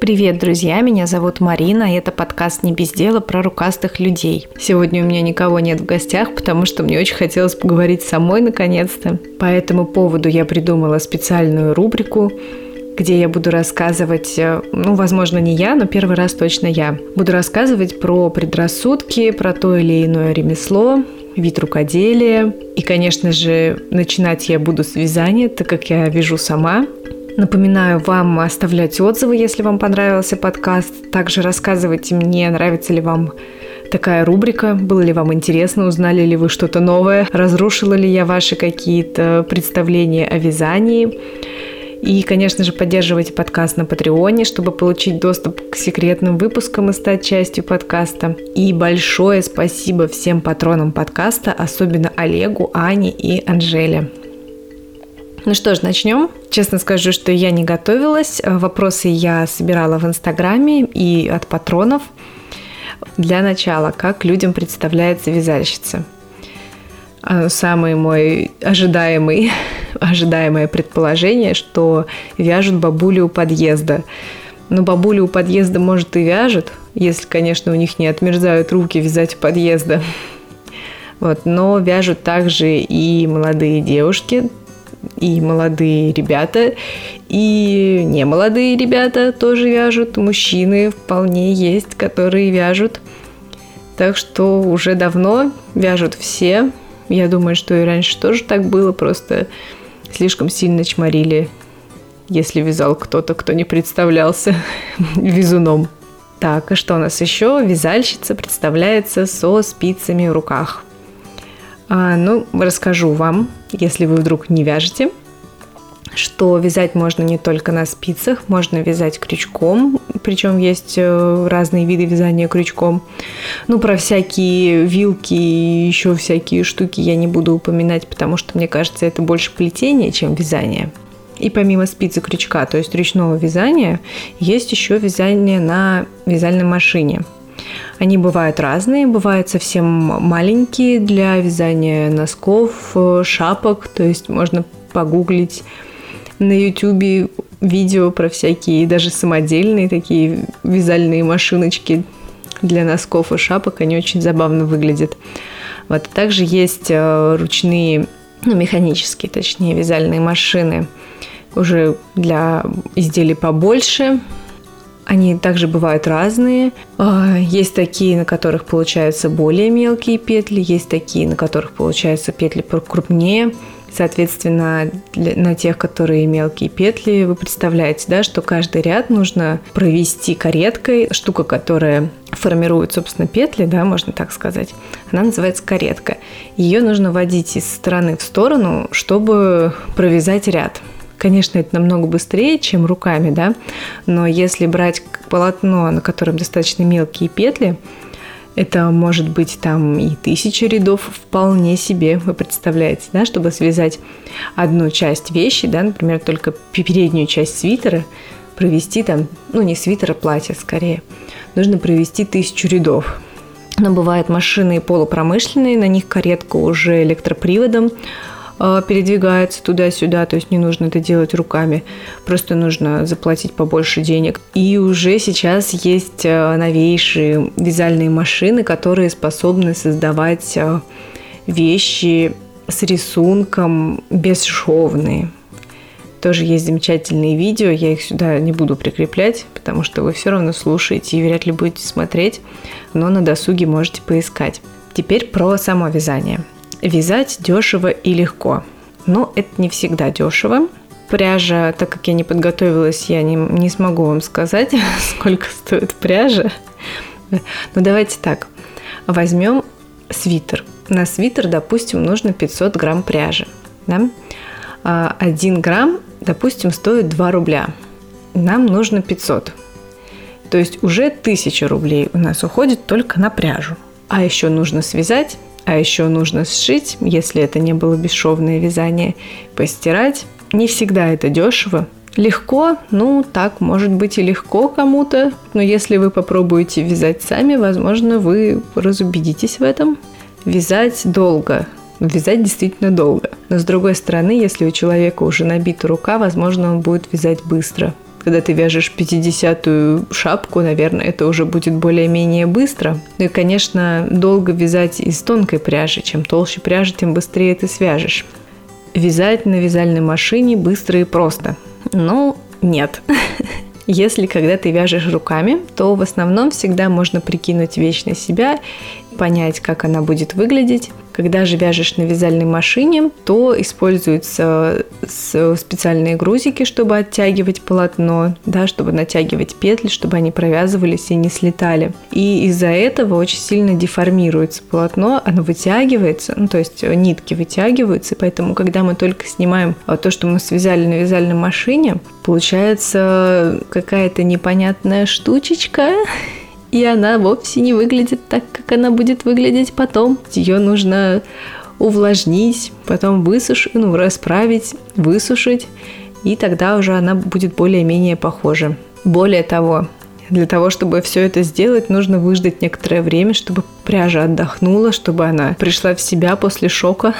Привет, друзья! Меня зовут Марина, и это подкаст «Не без дела» про рукастых людей. Сегодня у меня никого нет в гостях, потому что мне очень хотелось поговорить самой наконец-то. По этому поводу я придумала специальную рубрику, где я буду рассказывать, э, ну, возможно, не я, но первый раз точно я. Буду рассказывать про предрассудки, про то или иное ремесло, вид рукоделия. И, конечно же, начинать я буду с вязания, так как я вяжу сама. Напоминаю вам оставлять отзывы, если вам понравился подкаст. Также рассказывайте мне, нравится ли вам такая рубрика, было ли вам интересно, узнали ли вы что-то новое, разрушила ли я ваши какие-то представления о вязании. И, конечно же, поддерживайте подкаст на Патреоне, чтобы получить доступ к секретным выпускам и стать частью подкаста. И большое спасибо всем патронам подкаста, особенно Олегу, Ане и Анжеле. Ну что ж, начнем. Честно скажу, что я не готовилась. Вопросы я собирала в Инстаграме и от патронов. Для начала, как людям представляется вязальщица? А, самый мой ожидаемый, ожидаемое предположение, что вяжут бабули у подъезда. Но бабули у подъезда, может, и вяжут, если, конечно, у них не отмерзают руки вязать у подъезда. Вот, но вяжут также и молодые девушки, и молодые ребята, и не молодые ребята тоже вяжут, мужчины вполне есть, которые вяжут. Так что уже давно вяжут все. Я думаю, что и раньше тоже так было, просто слишком сильно чморили, если вязал кто-то, кто не представлялся вязуном. Так, и что у нас еще? Вязальщица представляется со спицами в руках. А, ну, расскажу вам, если вы вдруг не вяжете, что вязать можно не только на спицах, можно вязать крючком, причем есть э, разные виды вязания крючком. Ну, про всякие вилки и еще всякие штуки я не буду упоминать, потому что, мне кажется, это больше плетение, чем вязание. И помимо спицы крючка, то есть ручного вязания, есть еще вязание на вязальной машине – они бывают разные, бывают совсем маленькие для вязания носков, э, шапок, то есть можно погуглить на YouTube видео про всякие, даже самодельные такие вязальные машиночки для носков и шапок, они очень забавно выглядят. Вот. Также есть э, ручные, ну, механические, точнее, вязальные машины уже для изделий побольше, они также бывают разные. А, есть такие, на которых получаются более мелкие петли, есть такие, на которых получаются петли крупнее. Соответственно, для, на тех, которые мелкие петли, вы представляете, да, что каждый ряд нужно провести кареткой. Штука, которая формирует, собственно, петли, да, можно так сказать, она называется каретка. Ее нужно водить из стороны в сторону, чтобы провязать ряд. Конечно, это намного быстрее, чем руками, да, но если брать полотно, на котором достаточно мелкие петли, это может быть там и тысяча рядов вполне себе, вы представляете, да, чтобы связать одну часть вещи, да, например, только переднюю часть свитера, провести там, ну не свитера, а платья скорее, нужно провести тысячу рядов. Но бывают машины полупромышленные, на них каретка уже электроприводом, передвигается туда-сюда, то есть не нужно это делать руками, просто нужно заплатить побольше денег. И уже сейчас есть а, новейшие вязальные машины, которые способны создавать а, вещи с рисунком бесшовные. Тоже есть замечательные видео, я их сюда не буду прикреплять, потому что вы все равно слушаете и вряд ли будете смотреть, но на досуге можете поискать. Теперь про само вязание – Вязать дешево и легко. Но это не всегда дешево. Пряжа, так как я не подготовилась, я не, не смогу вам сказать, сколько стоит пряжа. Но давайте так. Возьмем свитер. На свитер, допустим, нужно 500 грамм пряжи. Да? 1 а, грамм, допустим, стоит 2 рубля. Нам нужно 500. То есть уже 1000 рублей у нас уходит только на пряжу. А еще нужно связать а еще нужно сшить, если это не было бесшовное вязание, постирать. Не всегда это дешево. Легко, ну так, может быть и легко кому-то, но если вы попробуете вязать сами, возможно, вы разубедитесь в этом. Вязать долго, вязать действительно долго. Но с другой стороны, если у человека уже набита рука, возможно, он будет вязать быстро. Когда ты вяжешь 50-ю шапку, наверное, это уже будет более-менее быстро. Ну и, конечно, долго вязать из тонкой пряжи. Чем толще пряжа, тем быстрее ты свяжешь. Вязать на вязальной машине быстро и просто. Ну, нет. Если когда ты вяжешь руками, то в основном всегда можно прикинуть вещь на себя, понять, как она будет выглядеть, когда же вяжешь на вязальной машине, то используются специальные грузики, чтобы оттягивать полотно, да, чтобы натягивать петли, чтобы они провязывались и не слетали. И из-за этого очень сильно деформируется полотно, оно вытягивается, ну, то есть нитки вытягиваются, поэтому, когда мы только снимаем то, что мы связали на вязальной машине, получается какая-то непонятная штучечка, и она вовсе не выглядит так, как она будет выглядеть потом. Ее нужно увлажнить, потом высушить, ну, расправить, высушить, и тогда уже она будет более-менее похожа. Более того, для того, чтобы все это сделать, нужно выждать некоторое время, чтобы пряжа отдохнула, чтобы она пришла в себя после шока,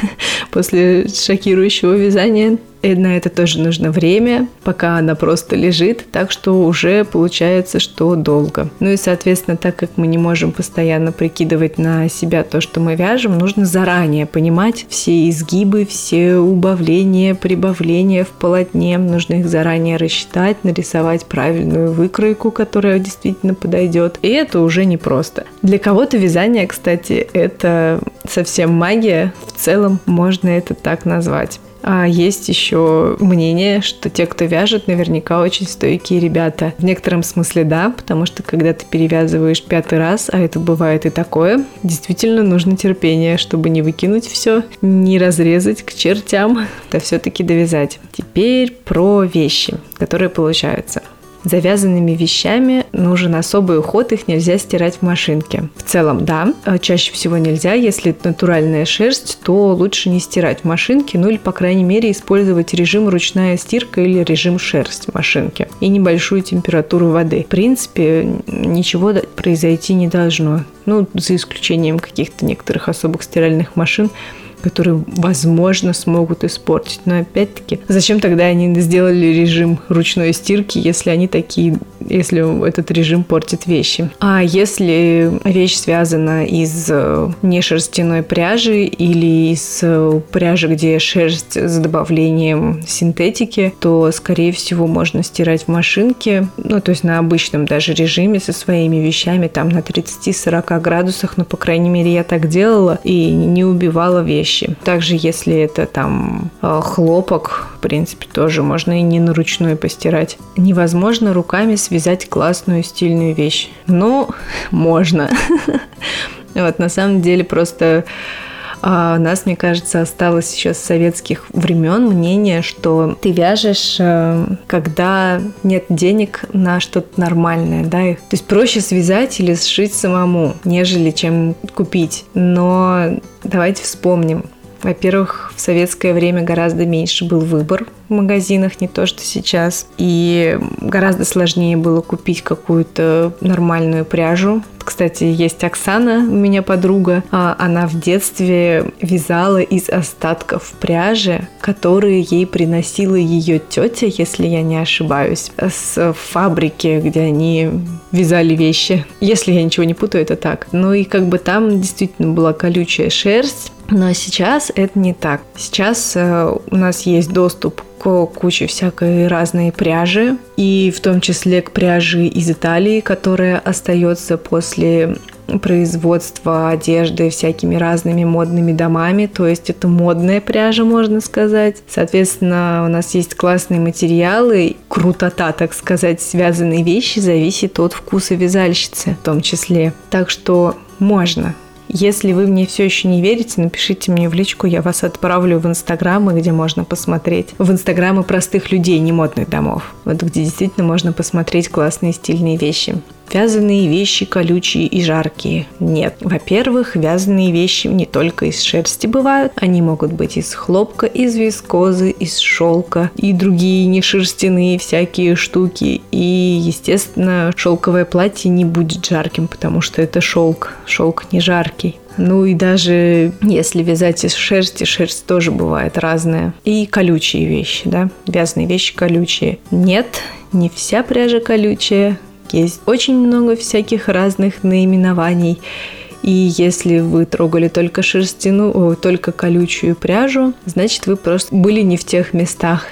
после шокирующего вязания. И на это тоже нужно время, пока она просто лежит, так что уже получается, что долго. Ну и, соответственно, так как мы не можем постоянно прикидывать на себя то, что мы вяжем, нужно заранее понимать все изгибы, все убавления, прибавления в полотне. Нужно их заранее рассчитать, нарисовать правильную выкройку, которая действительно подойдет. И это уже непросто. Для кого-то вязание, кстати, это совсем магия. В целом можно это так назвать. А есть еще мнение, что те, кто вяжет, наверняка очень стойкие ребята. В некотором смысле да, потому что когда ты перевязываешь пятый раз, а это бывает и такое, действительно нужно терпение, чтобы не выкинуть все, не разрезать к чертям, да все-таки довязать. Теперь про вещи, которые получаются завязанными вещами нужен особый уход, их нельзя стирать в машинке. В целом, да, а чаще всего нельзя. Если натуральная шерсть, то лучше не стирать в машинке, ну или, по крайней мере, использовать режим ручная стирка или режим шерсть в машинке и небольшую температуру воды. В принципе, ничего произойти не должно. Ну, за исключением каких-то некоторых особых стиральных машин, которые, возможно, смогут испортить. Но опять-таки, зачем тогда они сделали режим ручной стирки, если они такие, если этот режим портит вещи? А если вещь связана из э, нешерстяной пряжи или из э, пряжи, где шерсть с добавлением синтетики, то, скорее всего, можно стирать в машинке, ну, то есть на обычном даже режиме со своими вещами, там на 30-40 градусах, но, по крайней мере, я так делала и не убивала вещь вещи. Также, если это там э, хлопок, в принципе, тоже можно и не на ручной постирать. Невозможно руками связать классную стильную вещь. Но можно. Вот, на самом деле просто а у нас, мне кажется, осталось еще с советских времен мнение, что ты вяжешь, э, когда нет денег на что-то нормальное, да, то есть проще связать или сшить самому, нежели чем купить. Но давайте вспомним, во-первых, в советское время гораздо меньше был выбор в магазинах, не то что сейчас. И гораздо сложнее было купить какую-то нормальную пряжу. Кстати, есть Оксана, у меня подруга. А она в детстве вязала из остатков пряжи, которые ей приносила ее тетя, если я не ошибаюсь, с фабрики, где они вязали вещи. Если я ничего не путаю, это так. Ну и как бы там действительно была колючая шерсть, но сейчас это не так. Сейчас э, у нас есть доступ к куче всякой разной пряжи, и в том числе к пряжи из Италии, которая остается после производства одежды всякими разными модными домами, то есть это модная пряжа, можно сказать. Соответственно, у нас есть классные материалы, крутота, так сказать, связанные вещи зависит от вкуса вязальщицы в том числе. Так что можно если вы мне все еще не верите, напишите мне в личку, я вас отправлю в инстаграмы, где можно посмотреть. В инстаграмы простых людей, не модных домов. Вот где действительно можно посмотреть классные стильные вещи. Вязаные вещи колючие и жаркие. Нет. Во-первых, вязаные вещи не только из шерсти бывают. Они могут быть из хлопка, из вискозы, из шелка и другие не шерстяные всякие штуки. И, естественно, шелковое платье не будет жарким, потому что это шелк. Шелк не жаркий. Ну и даже если вязать из шерсти, шерсть тоже бывает разная. И колючие вещи, да, вязаные вещи колючие. Нет, не вся пряжа колючая. Есть очень много всяких разных наименований. И если вы трогали только шерстяную, только колючую пряжу, значит вы просто были не в тех местах.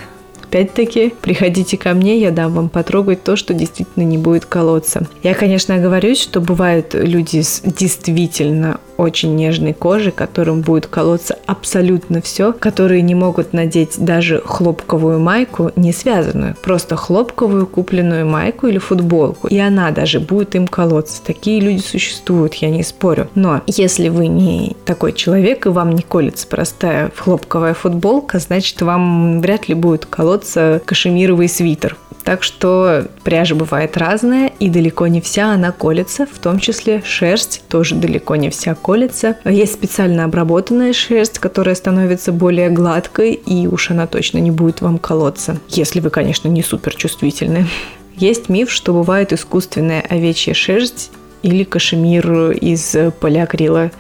Опять-таки, приходите ко мне, я дам вам потрогать то, что действительно не будет колоться. Я, конечно, оговорюсь, что бывают люди с действительно очень нежной кожи, которым будет колоться абсолютно все, которые не могут надеть даже хлопковую майку, не связанную, просто хлопковую купленную майку или футболку, и она даже будет им колоться. Такие люди существуют, я не спорю. Но если вы не такой человек и вам не колется простая хлопковая футболка, значит вам вряд ли будет колоться кашемировый свитер. Так что пряжа бывает разная, и далеко не вся она колется, в том числе шерсть тоже далеко не вся колется. Есть специально обработанная шерсть, которая становится более гладкой, и уж она точно не будет вам колоться, если вы, конечно, не супер чувствительны. Есть миф, что бывает искусственная овечья шерсть или кашемир из полиакрила.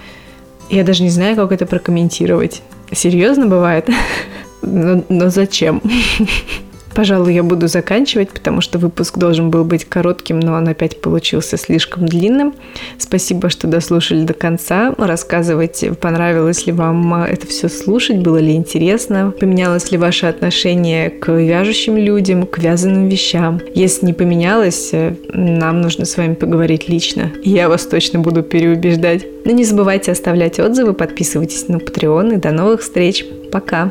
Я даже не знаю, как это прокомментировать. Серьезно бывает? Но, но зачем? Пожалуй, я буду заканчивать, потому что выпуск должен был быть коротким, но он опять получился слишком длинным. Спасибо, что дослушали до конца. Рассказывайте, понравилось ли вам это все слушать, было ли интересно, поменялось ли ваше отношение к вяжущим людям, к вязаным вещам. Если не поменялось, нам нужно с вами поговорить лично. Я вас точно буду переубеждать. Но не забывайте оставлять отзывы, подписывайтесь на Patreon и до новых встреч. Пока!